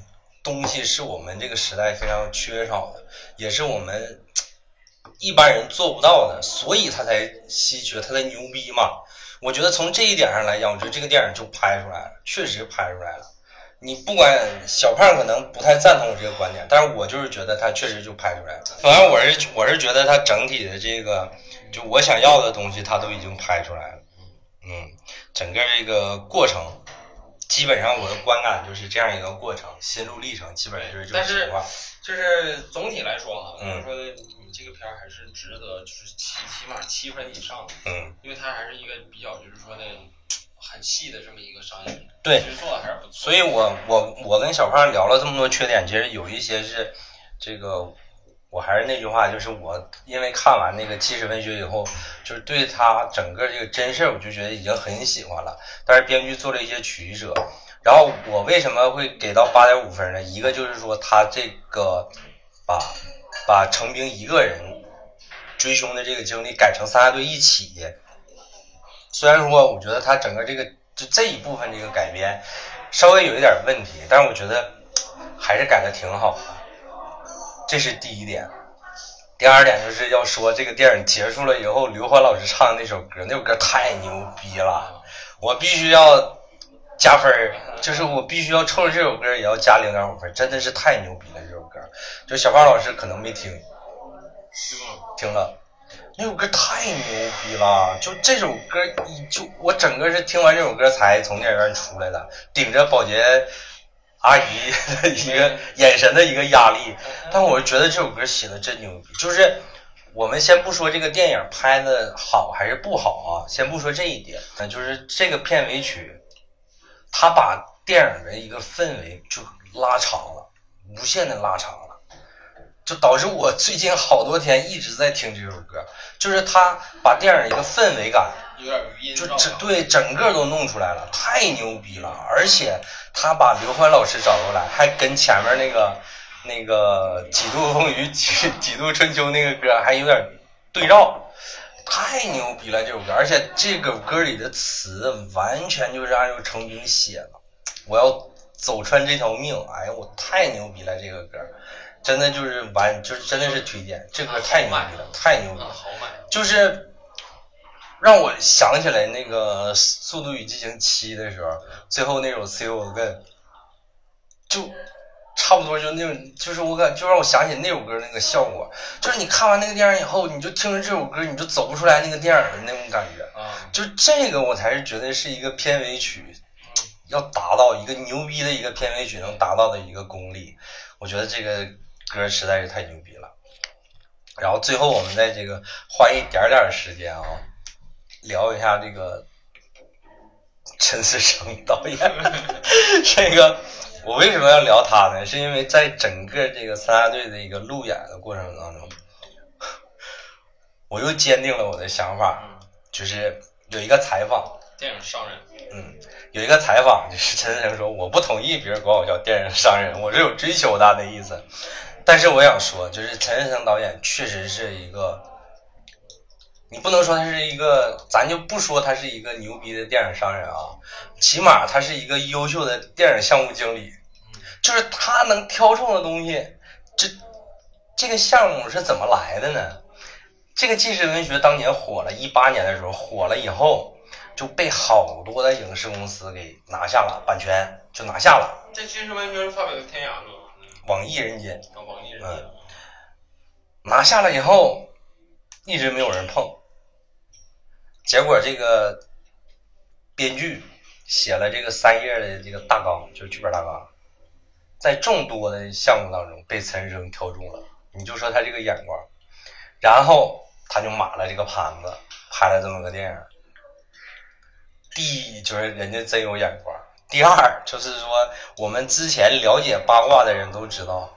东西是我们这个时代非常缺少的，也是我们一般人做不到的，所以他才稀缺，他才牛逼嘛。我觉得从这一点上来讲，我觉得这个电影就拍出来了，确实拍出来了。你不管小胖可能不太赞同我这个观点，但是我就是觉得他确实就拍出来了。反正我是我是觉得他整体的这个，就我想要的东西，他都已经拍出来了。嗯，整个这个过程，基本上我的观感就是这样一个过程，心路历程基本上就是这种但是情况。就是总体来说哈，嗯就是说你这个片儿还是值得，就是起起码七分以上的，嗯，因为它还是一个比较就是说的很细的这么一个商业片，对其实做的还是不错。所以我我我跟小胖聊了这么多缺点，其实有一些是这个，我还是那句话，就是我因为看完那个纪实文学以后，就是对他整个这个真事儿，我就觉得已经很喜欢了。但是编剧做了一些取舍，然后我为什么会给到八点五分呢？一个就是说他这个把把程兵一个人追凶的这个经历改成三大队一起，虽然说我觉得他整个这个就这一部分这个改编稍微有一点问题，但是我觉得还是改的挺好的，这是第一点。第二点就是要说这个电影结束了以后，刘欢老师唱的那首歌，那首歌太牛逼了，我必须要加分儿，就是我必须要冲着这首歌也要加零点五分，真的是太牛逼了歌。就小胖老师可能没听，听了，那首歌太牛逼了！就这首歌，一就我整个是听完这首歌才从电影院出来的，顶着保洁阿姨的一个眼神的一个压力，但我觉得这首歌写的真牛逼。就是我们先不说这个电影拍的好还是不好啊，先不说这一点，那就是这个片尾曲，他把电影的一个氛围就拉长了，无限的拉长了，就导致我最近好多天一直在听这首歌，就是他把电影一个氛围感。有点余音就整对整个都弄出来了，太牛逼了！而且他把刘欢老师找过来，还跟前面那个那个几度风雨几 几度春秋那个歌还有点对照，太牛逼了这首歌！而且这个歌里的词完全就是按照成兵写的，我要走穿这条命，哎呀，我太牛逼了！这个歌真的就是完，就是真的是推荐，这歌太牛逼了，太牛逼了！啊好买。就是让我想起来那个《速度与激情七》的时候，最后那首《See You Again》，就差不多就那种，就是我感就让我想起那首歌那个效果，就是你看完那个电影以后，你就听着这首歌，你就走不出来那个电影的那种感觉。啊，就这个，我才是觉得是一个片尾曲要达到一个牛逼的一个片尾曲能达到的一个功力。我觉得这个歌实在是太牛逼了。然后最后我们在这个花一点点时间啊，聊一下这个陈思诚导演。这个我为什么要聊他呢？是因为在整个这个三大队的一个路演的过程当中，我又坚定了我的想法。嗯，就是有一个采访，电影商人，嗯，有一个采访，就是陈思诚说我不同意 别人管我叫电影商人，我是有追求他的意思。但是我想说，就是陈思诚导演确实是一个，你不能说他是一个，咱就不说他是一个牛逼的电影商人啊，起码他是一个优秀的电影项目经理，就是他能挑中的东西，这这个项目是怎么来的呢？这个纪实文学当年火了，一八年的时候火了以后，就被好多的影视公司给拿下了版权，就拿下了。这其实完全是发表在天涯的，网易人间啊，网易人间嗯，拿下了以后，一直没有人碰。结果这个编剧写了这个三页的这个大纲，就是剧本大纲，在众多的项目当中被陈思诚挑中了。你就说他这个眼光，然后他就码了这个盘子，拍了这么个电影。第一就是人家真有眼光，第二就是说我们之前了解八卦的人都知道，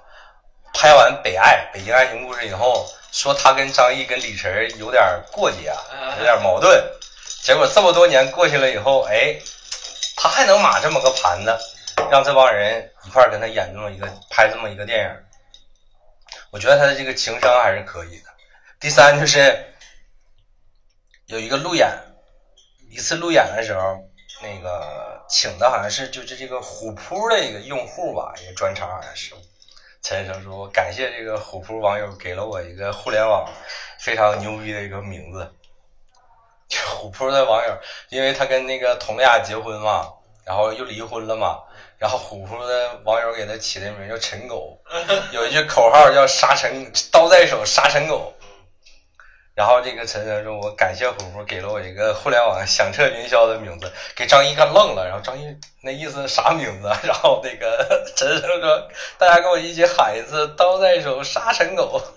拍完《北爱》《北京爱情故事》以后，说他跟张译跟李晨有点过节，有点矛盾。结果这么多年过去了以后，哎，他还能码这么个盘子，让这帮人一块跟他演这么一个拍这么一个电影。我觉得他的这个情商还是可以的。第三就是有一个路演，一次路演的时候，那个请的好像是就是这个虎扑的一个用户吧，一个专场好像是。陈先生说：“感谢这个虎扑网友给了我一个互联网非常牛逼的一个名字。”虎扑的网友，因为他跟那个佟丽娅结婚嘛，然后又离婚了嘛，然后虎扑的网友给他起的名叫“陈狗”，有一句口号叫“杀陈刀在手，杀陈狗”。然后这个陈先生说：“我感谢虎扑给了我一个互联网响彻云霄的名字。”给张译看愣了，然后张译那意思啥名字？然后那个 陈先生说：“大家跟我一起喊一次‘刀在手，杀陈狗 ’。”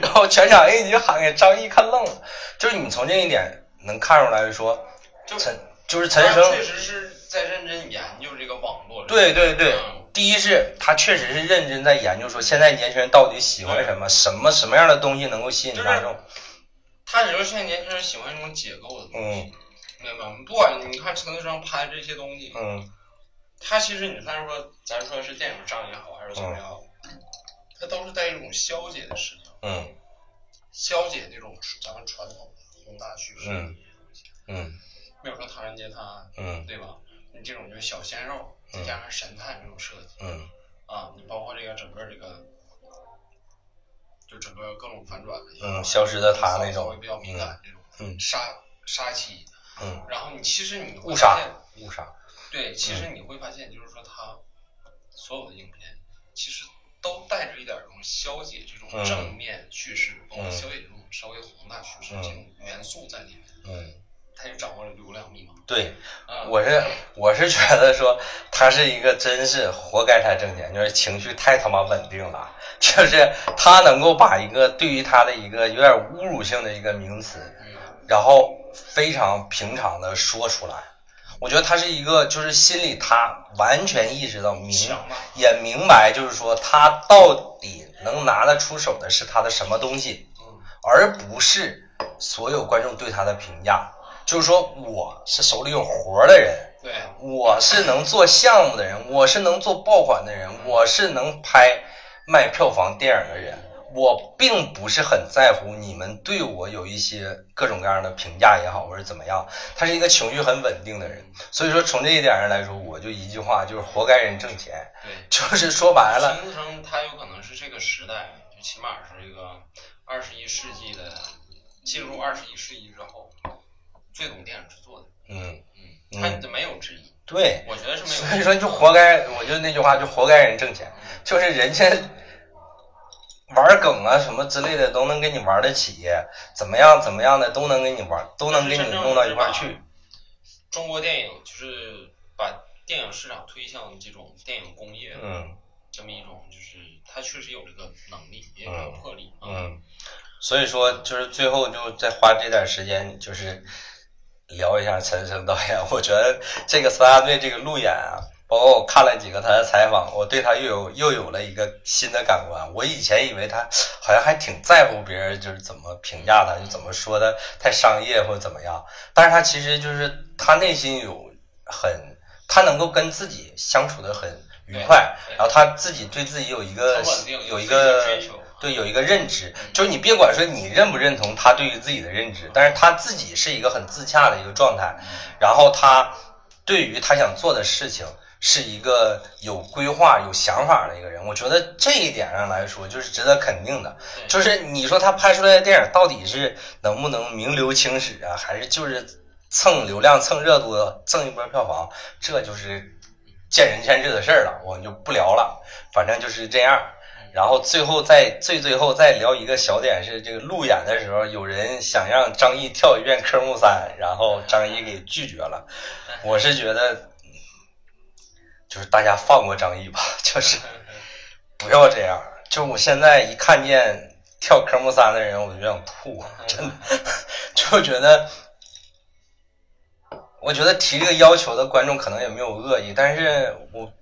然后全场一起喊，给张译看愣了。就是你从这一点能看出来说，就陈就是陈生，确实是在认真研究这个网络。对对对嗯，第一是他确实是认真在研究说现在年轻人到底喜欢什么，什么什么样的东西能够吸引大众。他只是现在年轻人喜欢这种解构的东西，嗯明白吗？不管你看陈思诚拍这些东西，嗯他其实你咱说咱说是电影上也好，还是怎么样，他都是带一种消解的视角，嗯消解这种咱们传统的宏大叙事。嗯嗯比如说《唐人街探案》，嗯对吧？你这种就是小鲜肉，再加上神探这种设计嗯。啊，你包括这个整个这个，就整个各种反转的，嗯，消失的他那种稍微比较敏感这种嗯杀杀气，嗯，然后你其实你会误杀发现，误杀，对，其实你会发现，就是说他所有的影片其实都带着一点这种消解这种嗯正面叙事，包括嗯消解这种稍微宏大叙事嗯这种元素在里面，嗯，他就掌握了流量密码。对。啊，我是我是觉得说他是一个真是活该他挣钱，就是情绪太他妈稳定了，就是他能够把一个对于他的一个有点侮辱性的一个名词，嗯然后非常平常的说出来。我觉得他是一个，就是心里他完全意识到明也明白，就是说他到底能拿得出手的是他的什么东西，嗯而不是所有观众对他的评价。就是说，我是手里有活儿的人，对，我是能做项目的人，我是能做爆款的人，我是能拍卖票房电影的人。我并不是很在乎你们对我有一些各种各样的评价也好，或者怎么样。他是一个情绪很稳定的人，所以说从这一点上来说，我就一句话，就是活该人挣钱。对，就是说白了，秦升他有可能是这个时代，就起码是这个二十一世纪的，进入二十一世纪之后最懂电影制作的。嗯，嗯，他没有之一，对，我觉得是没有。所以说就活该，我就那句话，就活该人挣钱，就是人家玩梗啊什么之类的都能跟你玩得起，怎么样怎么样的都能跟你玩，都能给你弄到一块儿去。中国电影就是把电影市场推向这种电影工业嗯这么一种，就是他确实有这个能力，也有这个魄力。啊嗯，所以说就是最后就再花这点时间，就是聊一下陈升导演。我觉得这个三大队这个路演啊，包括我看了几个他的采访，我对他又有又有了一个新的感官。我以前以为他好像还挺在乎别人就是怎么评价他，就怎么说的太商业或者怎么样，但是他其实就是他内心有很，他能够跟自己相处的很愉快，然后他自己对自己有一个有一个追求对有一个认知，就是你别管说你认不认同他对于自己的认知，但是他自己是一个很自洽的一个状态，然后他对于他想做的事情是一个有规划、有想法的一个人。我觉得这一点上来说，就是值得肯定的。就是你说他拍出来的电影到底是能不能名留青史啊，还是就是蹭流量、蹭热度、挣一波票房，这就是见仁见智的事儿了，我们就不聊了。反正就是这样。然后最后再最最后再聊一个小点是，这个路演的时候，有人想让张译跳一遍科目三，然后张译给拒绝了。我是觉得，就是大家放过张译吧，就是不要这样。就我现在一看见跳科目三的人，我就想吐，真的，就觉得，我觉得提这个要求的观众可能也没有恶意，但是我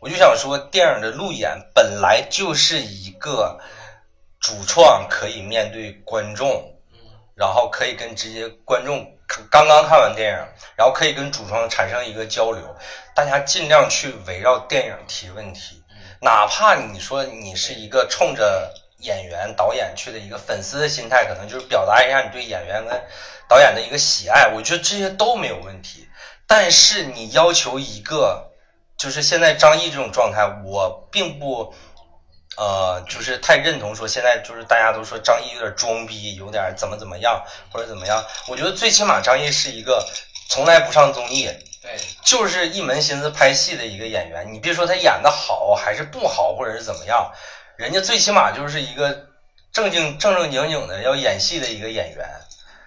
我就想说，电影的路演本来就是一个主创可以面对观众，然后可以跟直接观众刚刚看完电影，然后可以跟主创产生一个交流，大家尽量去围绕电影提问题，哪怕你说你是一个冲着演员、导演去的一个粉丝的心态，可能就是表达一下你对演员跟导演的一个喜爱，我觉得这些都没有问题。但是你要求一个，就是现在张译这种状态，我并不，呃，就是太认同说现在就是大家都说张译有点装逼，有点怎么怎么样或者怎么样。我觉得最起码张译是一个从来不上综艺，对，就是一门心思拍戏的一个演员。你别说他演的好还是不好，或者是怎么样，人家最起码就是一个正经正正经经的要演戏的一个演员。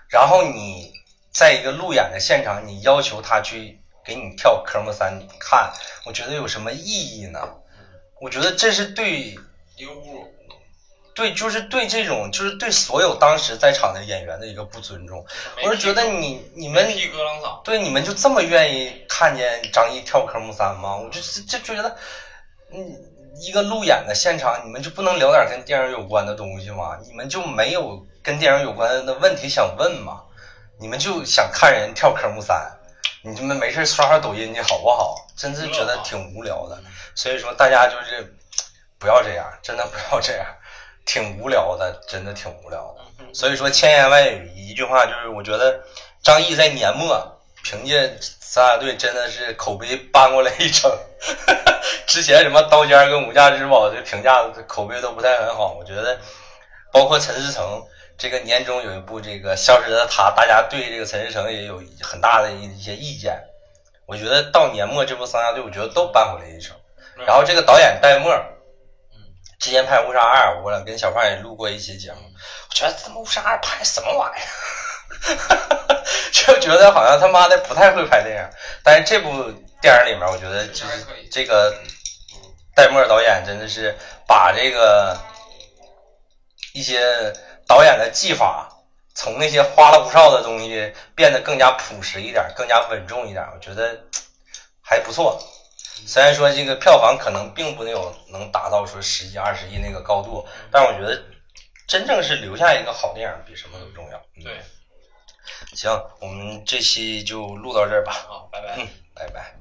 然后你在一个路演的现场，你要求他去给你跳科目三，你看，我觉得有什么意义呢？我觉得这是对一个侮辱。对，就是对这种，就是对所有当时在场的演员的一个不尊重。我是觉得你你们对，你们就这么愿意看见张译跳科目三吗？我就就就觉得，嗯，一个路演的现场，你们就不能聊点跟电影有关的东西吗？你们就没有跟电影有关的问题想问吗？你们就想看人跳科目三，你他妈没事刷刷抖音去好不好？真是觉得挺无聊的。所以说，大家就是不要这样，真的不要这样，挺无聊的，真的挺无聊的。所以说，千言万语一句话就是，我觉得张译在年末凭借咱俩队真的是口碑搬过来一城。之前什么刀尖跟无价之宝这评价口碑都不太很好，我觉得包括陈思诚这个年终有一部这个消失的他，大家对这个陈思诚也有很大的一些意见。我觉得到年末这部三大队，我觉得都扳回来一城。然后这个导演戴墨，之前拍《误杀二》，我俩跟小胖也录过一期节目，我觉得他妈《误杀二》拍什么玩意儿，就觉得好像他妈的不太会拍电影。但是这部电影里面，我觉得就是这个戴墨导演真的是把这个一些导演的技法从那些花里胡哨的东西变得更加朴实一点，更加稳重一点，我觉得还不错。虽然说这个票房可能并不能有能达到说十亿、二十亿那个高度，但我觉得真正是留下一个好电影比什么都重要。嗯对，行，我们这期就录到这儿吧，好，拜拜。嗯，拜拜。